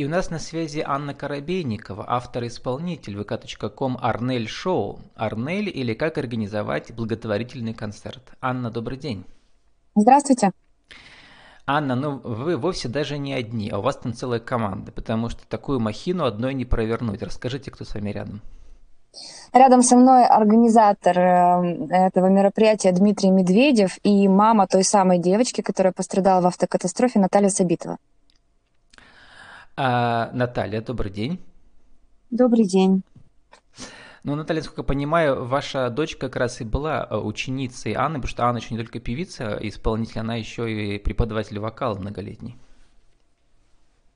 И у нас на связи Анна Коробейникова, автор-исполнитель vk.com Арнель Шоу. Арнель или как организовать благотворительный концерт. Анна, добрый день. Здравствуйте. Анна, ну вы вовсе даже не одни, а у вас там целая команда, потому что такую махину одной не провернуть. Расскажите, кто с вами рядом. Рядом со мной организатор э, этого мероприятия Дмитрий Медведев и мама той самой девочки, которая пострадала в автокатастрофе, Наталья Сабитова. А, Наталья, добрый день. Добрый день. Ну, Наталья, насколько я понимаю, ваша дочь как раз и была э, ученицей Анны, потому что Анна еще не только певица, исполнитель, она еще и преподаватель вокала многолетний.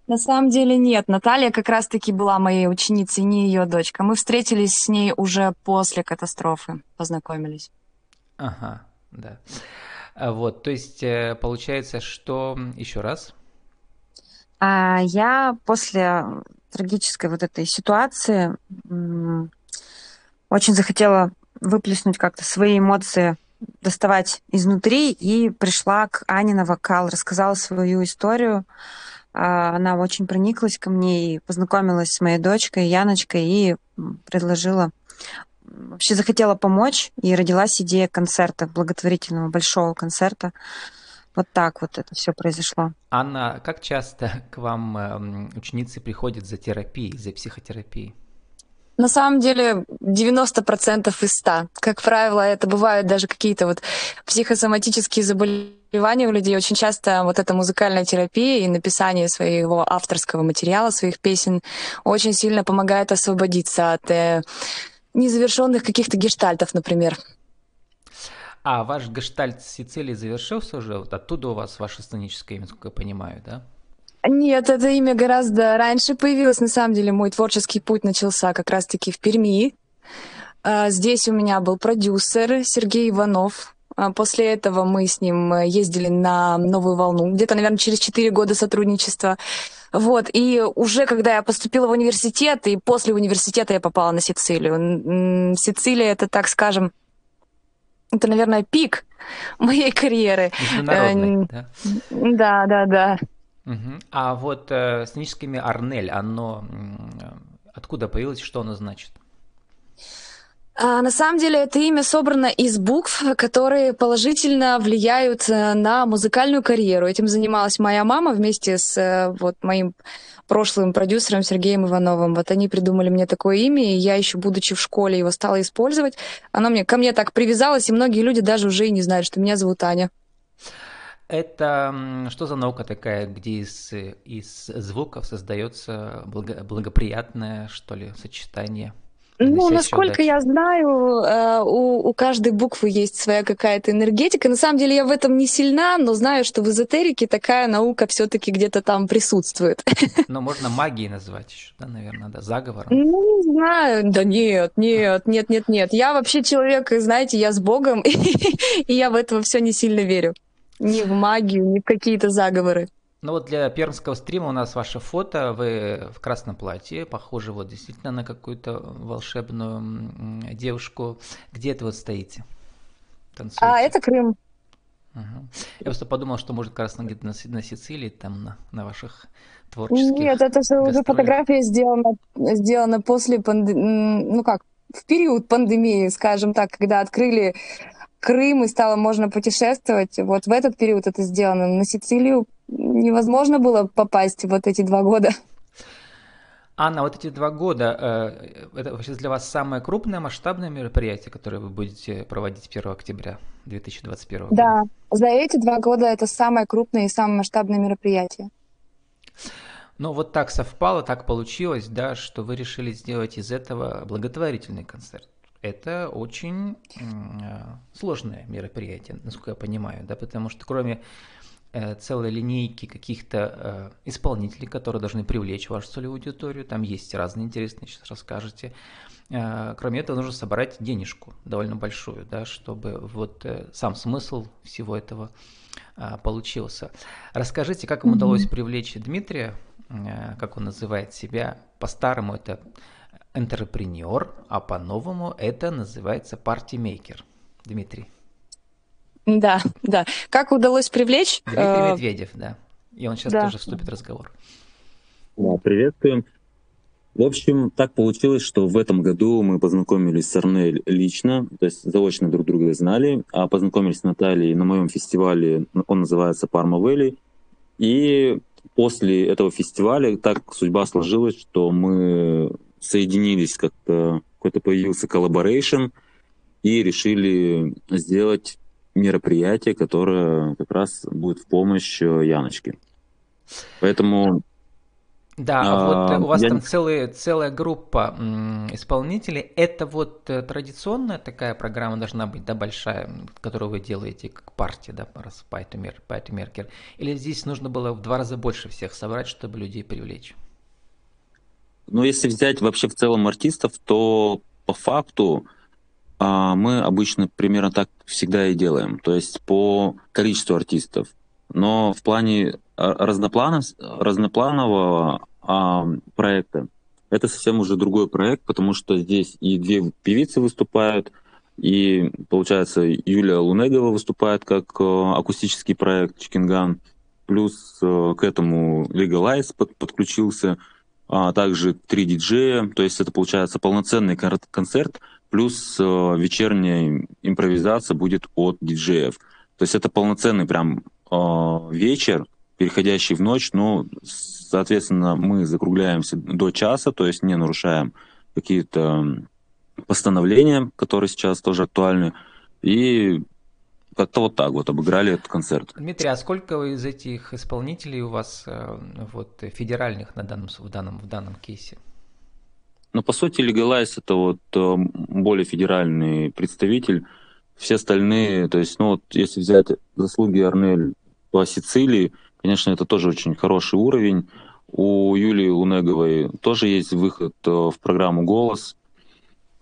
На самом деле нет. Наталья как раз-таки была моей ученицей, не ее дочка. Мы встретились с ней уже после катастрофы, познакомились. Ага, да. А вот, то есть э, получается, что еще раз? А я после трагической вот этой ситуации очень захотела выплеснуть как-то свои эмоции, доставать изнутри, и пришла к Ане на вокал, рассказала свою историю. А, она очень прониклась ко мне и познакомилась с моей дочкой Яночкой и предложила вообще захотела помочь, и родилась идея концерта, благотворительного большого концерта. Вот так вот это все произошло. Анна, как часто к вам эм, ученицы приходят за терапией, за психотерапией? На самом деле 90% из 100. Как правило, это бывают даже какие-то вот психосоматические заболевания у людей. Очень часто вот эта музыкальная терапия и написание своего авторского материала, своих песен очень сильно помогает освободиться от э, незавершенных каких-то гештальтов, например. А ваш гештальт Сицилии завершился уже? Вот оттуда у вас ваше сценическое имя, насколько я понимаю, да? Нет, это имя гораздо раньше появилось. На самом деле мой творческий путь начался как раз-таки в Перми. А, здесь у меня был продюсер Сергей Иванов. А, после этого мы с ним ездили на новую волну, где-то, наверное, через 4 года сотрудничества. Вот, и уже когда я поступила в университет, и после университета я попала на Сицилию. Сицилия это, так скажем, это, наверное, пик моей карьеры. Международный, э, да? Да, да, да. Угу. А вот э, сценическое имя Арнель, оно откуда появилось, что оно значит? А, на самом деле это имя собрано из букв, которые положительно влияют э, на музыкальную карьеру. Этим занималась моя мама вместе с э, вот моим прошлым продюсером Сергеем Ивановым. Вот они придумали мне такое имя, и я еще будучи в школе его стала использовать. Оно мне ко мне так привязалось, и многие люди даже уже и не знают, что меня зовут Аня. Это что за наука такая, где из, из звуков создается благо, благоприятное, что ли, сочетание? Ну, насколько я знаю, э, у, у каждой буквы есть своя какая-то энергетика. На самом деле я в этом не сильна, но знаю, что в эзотерике такая наука все-таки где-то там присутствует. Но можно магией назвать еще, да, наверное, да, заговором. Ну, не знаю. Да нет, нет, нет, нет, нет. Я вообще человек, знаете, я с Богом, и я в это все не сильно верю. Ни в магию, ни в какие-то заговоры. Ну вот для пермского стрима у нас ваше фото, вы в красном платье, похоже вот действительно на какую-то волшебную девушку. Где это вот стоите? Танцуете? А, это Крым. Угу. Я просто подумал, что может как раз где-то на, на Сицилии, там на, на ваших творческих Нет, это же уже фотография сделана, сделана после пандемии, ну как, в период пандемии, скажем так, когда открыли Крым и стало можно путешествовать. Вот в этот период это сделано. На Сицилию невозможно было попасть вот эти два года. Анна, вот эти два года, э, это вообще для вас самое крупное масштабное мероприятие, которое вы будете проводить 1 октября 2021 года? Да, за эти два года это самое крупное и самое масштабное мероприятие. Ну вот так совпало, так получилось, да, что вы решили сделать из этого благотворительный концерт это очень э, сложное мероприятие, насколько я понимаю, да, потому что кроме э, целой линейки каких-то э, исполнителей, которые должны привлечь вашу целевую аудиторию, там есть разные интересные, сейчас расскажете. Кроме этого, нужно собрать денежку довольно большую, да, чтобы вот сам смысл всего этого получился. Расскажите, как вам удалось привлечь Дмитрия, как он называет себя, по-старому это Энтерпренер, а по-новому это называется партимейкер. Дмитрий. Да, да. Как удалось привлечь? Дмитрий э, Медведев, да. И он сейчас да. тоже вступит в разговор. Да, приветствуем. В общем, так получилось, что в этом году мы познакомились с Арнель лично, то есть заочно друг друга знали, а познакомились с Натальей на моем фестивале, он называется Парма Вэлли. И после этого фестиваля так судьба сложилась, что мы соединились, как-то какой-то появился collaboration, и решили сделать мероприятие, которое как раз будет в помощь э, Яночке. Поэтому да, а вот э, у вас я... там целые, целая группа исполнителей. Это вот э, традиционная такая программа должна быть, да, большая, которую вы делаете как партия, да, раз Пайтумеркер? Или здесь нужно было в два раза больше всех собрать, чтобы людей привлечь? Ну, если взять вообще в целом артистов, то по факту а, мы обычно примерно так всегда и делаем. То есть по количеству артистов. Но в плане разнопланов, разнопланового а, проекта это совсем уже другой проект, потому что здесь и две певицы выступают, и, получается, Юлия Лунегова выступает как э, акустический проект Чикинган, плюс э, к этому Legalize под, подключился, а также три диджея, то есть это, получается, полноценный концерт, плюс э, вечерняя импровизация будет от диджеев. То есть это полноценный прям вечер, переходящий в ночь, но, соответственно, мы закругляемся до часа, то есть не нарушаем какие-то постановления, которые сейчас тоже актуальны, и как-то вот так вот обыграли этот концерт. Дмитрий, а сколько из этих исполнителей у вас э, вот федеральных на данном, в, данном, в данном кейсе? Ну, по сути, Legalize это вот э, более федеральный представитель. Все остальные, то есть, ну вот, если взять заслуги Арнель по Сицилии, Конечно, это тоже очень хороший уровень. У Юлии Лунеговой тоже есть выход э, в программу «Голос».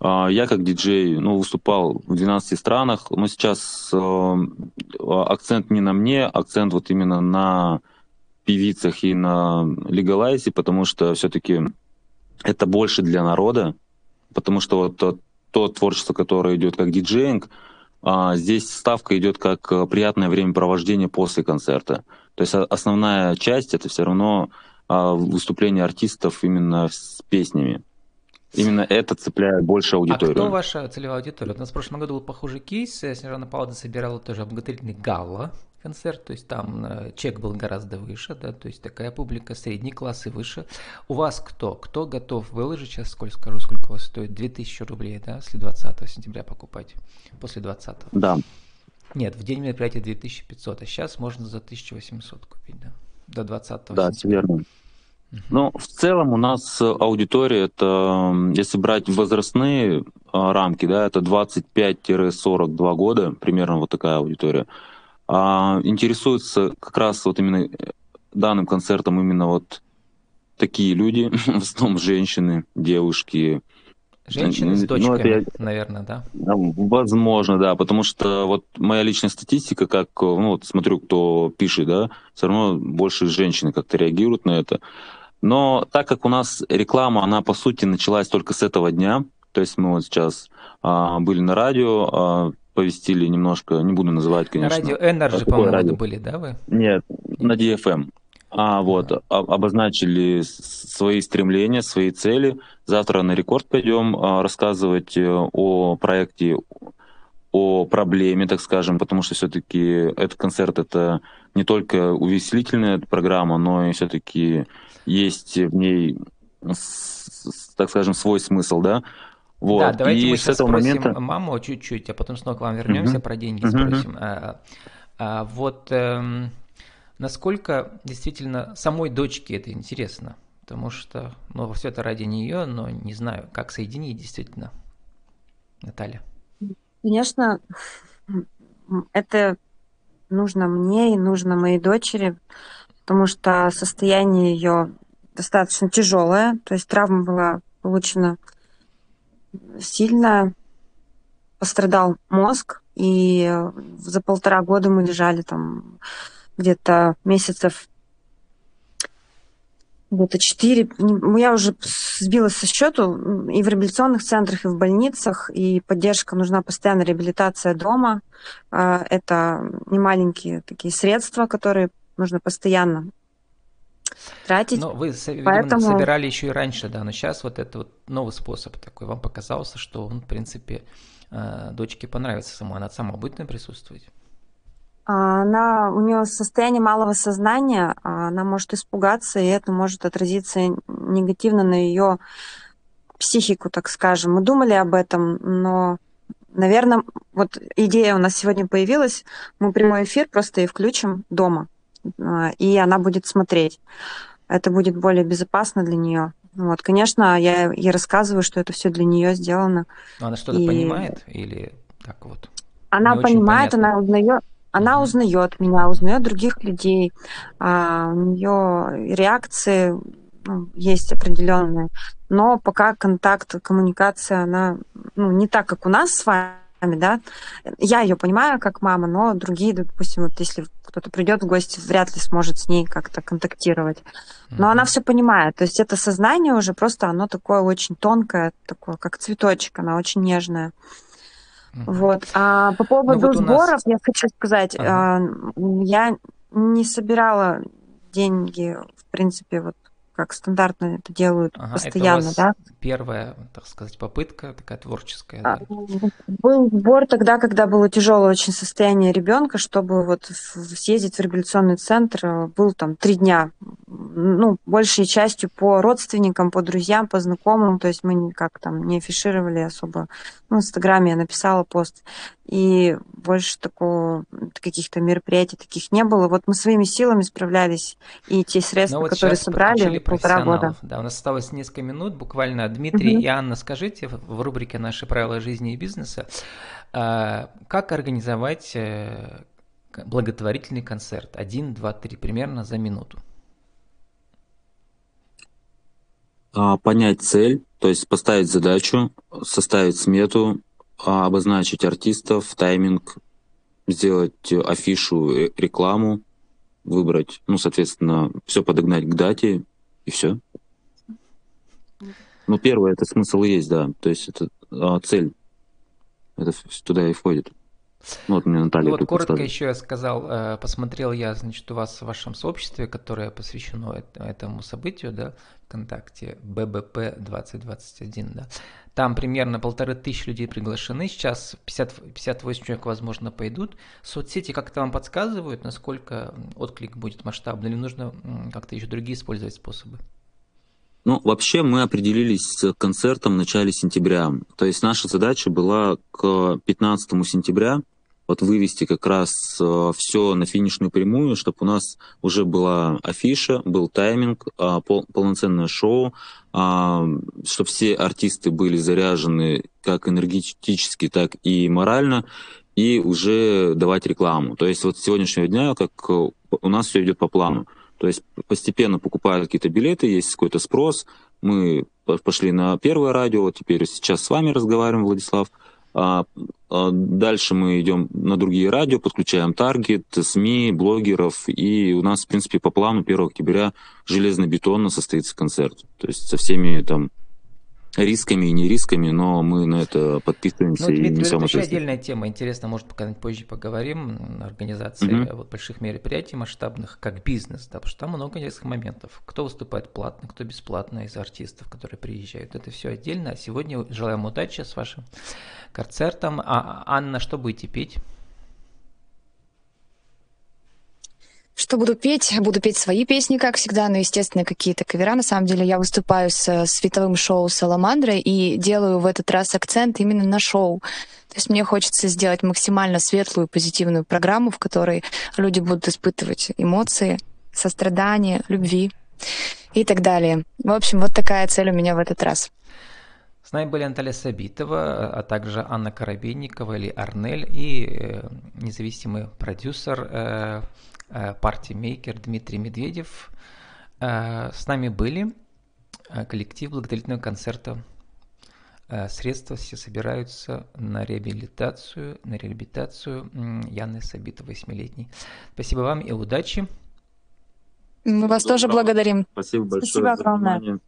А, я как диджей ну, выступал в 12 странах, но сейчас э, акцент не на мне, акцент вот именно на певицах и на легалайзе, потому что все-таки это больше для народа, потому что вот то, то творчество, которое идет как диджеинг, а здесь ставка идет как э, приятное времяпровождение после концерта. То есть основная часть это все равно а, выступление артистов именно с песнями. Именно это цепляет больше аудиторию. А кто ваша целевая аудитория? У нас в прошлом году был похожий кейс. Снежана Павловна собирала тоже благотворительный гала концерт, то есть там э, чек был гораздо выше, да, то есть такая публика средний класс и выше. У вас кто? Кто готов выложить, сейчас сколько скажу, сколько у вас стоит? 2000 рублей, да, если 20 сентября покупать, после 20 Да. Нет, в день мероприятия 2500, а сейчас можно за 1800 купить, да, до 20 Да, все верно. Ну, в целом у нас аудитория, это, если брать возрастные а, рамки, да, это 25-42 года, примерно вот такая аудитория. А интересуются как раз вот именно данным концертом именно вот такие люди, в основном женщины, девушки, Женщины с дочками, ну, я, наверное, да? Возможно, да, потому что вот моя личная статистика, как, ну, вот смотрю, кто пишет, да, все равно больше женщины как-то реагируют на это. Но так как у нас реклама, она, по сути, началась только с этого дня, то есть мы вот сейчас а, были на радио, а, повестили немножко, не буду называть, конечно. Радио Energy, по-моему, были, да, вы? Нет, на DFM. А, вот, обозначили свои стремления, свои цели. Завтра на рекорд пойдем а, рассказывать э, о проекте, о проблеме, так скажем, потому что все-таки этот концерт это не только увеселительная программа, но и все-таки есть в ней, так скажем, свой смысл, да. Вот. Да, давайте и мы сейчас спросим момента... маму чуть-чуть, а потом снова к вам вернемся, uh-huh. про деньги uh-huh. спросим. А, а, вот эм, насколько действительно самой дочке это интересно, потому что, ну, все это ради нее, но не знаю, как соединить действительно. Наталья. Конечно, это нужно мне и нужно моей дочери, потому что состояние ее достаточно тяжелое, то есть травма была получена сильно, пострадал мозг, и за полтора года мы лежали там где-то месяцев где-то четыре, я уже сбилась со счету, и в реабилитационных центрах, и в больницах, и поддержка нужна постоянная реабилитация дома. А, это не маленькие такие средства, которые нужно постоянно тратить. Но вы, видимо, Поэтому... собирали еще и раньше, да, но сейчас вот это вот новый способ такой. Вам показался, что он, в принципе, э, дочке понравится самой. Она сама будет на присутствовать? А, она, у нее состояние малого сознания, а она может испугаться, и это может отразиться негативно на ее психику, так скажем. Мы думали об этом, но, наверное, вот идея у нас сегодня появилась, мы прямой эфир просто и включим дома, и она будет смотреть. Это будет более безопасно для нее. Вот, конечно, я ей рассказываю, что это все для нее сделано. Но она что-то и... понимает или так вот? Она Не понимает, она узнает, она mm-hmm. узнает меня, узнает других людей, а, у нее реакции ну, есть определенные, но пока контакт, коммуникация, она ну, не так, как у нас с вами, да. Я ее понимаю как мама, но другие, допустим, вот если кто-то придет в гости, вряд ли сможет с ней как-то контактировать. Но mm-hmm. она все понимает. То есть это сознание уже просто оно такое очень тонкое, такое как цветочек, она очень нежная. Вот. А по поводу ну, вот сборов нас... я хочу сказать, ага. я не собирала деньги, в принципе, вот как стандартно это делают ага, постоянно, это да? Первая, так сказать, попытка такая творческая. А, да? Был сбор тогда, когда было тяжелое очень состояние ребенка, чтобы вот съездить в реабилитационный центр, был там три дня, ну, большей частью по родственникам, по друзьям, по знакомым, то есть мы никак там не афишировали особо. Ну, в Инстаграме я написала пост, и больше такого, каких-то мероприятий таких не было. Вот мы своими силами справлялись, и те средства, вот которые собрали, полтора года. Да, у нас осталось несколько минут буквально. Дмитрий угу. и Анна, скажите в рубрике «Наши правила жизни и бизнеса», а, как организовать э, благотворительный концерт? Один, два, три, примерно за минуту. А, понять цель, то есть поставить задачу, составить смету, обозначить артистов, тайминг, сделать афишу, э, рекламу, выбрать, ну, соответственно, все подогнать к дате и все. Ну, первое, это смысл есть, да. То есть это а, цель. Это туда и входит. Ну, вот мне Наталья ну, вот коротко поставит. еще я сказал, э, посмотрел я, значит, у вас в вашем сообществе, которое посвящено этому событию, да, ВКонтакте, ББП 2021, да. Там примерно полторы тысячи людей приглашены, сейчас 50, 58 человек, возможно, пойдут. Соцсети как-то вам подсказывают, насколько отклик будет масштабный, или нужно как-то еще другие использовать способы? Ну, вообще мы определились с концертом в начале сентября. То есть наша задача была к 15 сентября вот вывести как раз э, все на финишную прямую, чтобы у нас уже была афиша, был тайминг, э, пол, полноценное шоу, э, чтобы все артисты были заряжены как энергетически, так и морально, и уже давать рекламу. То есть вот с сегодняшнего дня, как э, у нас все идет по плану. То есть постепенно покупают какие-то билеты, есть какой-то спрос. Мы пошли на первое радио, теперь сейчас с вами разговариваем, Владислав. А, а дальше мы идем на другие радио, подключаем таргет, СМИ, блогеров, и у нас, в принципе, по плану 1 октября железно-бетонно состоится концерт. То есть со всеми там рисками и не рисками, но мы на это подписываемся ну, и Дмитрий, несем это еще отдельная тема. Интересно, может, пока позже поговорим. Организации угу. вот, больших мероприятий масштабных, как бизнес, да, потому что там много интересных моментов. Кто выступает платно, кто бесплатно из артистов, которые приезжают. Это все отдельно. А сегодня желаем удачи с вашим концертом. А Анна, что будете петь? Что буду петь? Буду петь свои песни, как всегда, но, естественно, какие-то кавера. На самом деле я выступаю с световым шоу «Саламандра» и делаю в этот раз акцент именно на шоу. То есть мне хочется сделать максимально светлую, позитивную программу, в которой люди будут испытывать эмоции, сострадание, любви и так далее. В общем, вот такая цель у меня в этот раз. С нами были Наталья Сабитова, а также Анна Коробейникова или Арнель и э, независимый продюсер Э, партии Мейкер Дмитрий Медведев. Э, с нами были э, коллектив благотворительного концерта. Средства все собираются на реабилитацию, на реабилитацию Яны Сабитовой, 8-летней. Спасибо вам и удачи. Мы вас тоже благодарим. Спасибо большое Спасибо огромное.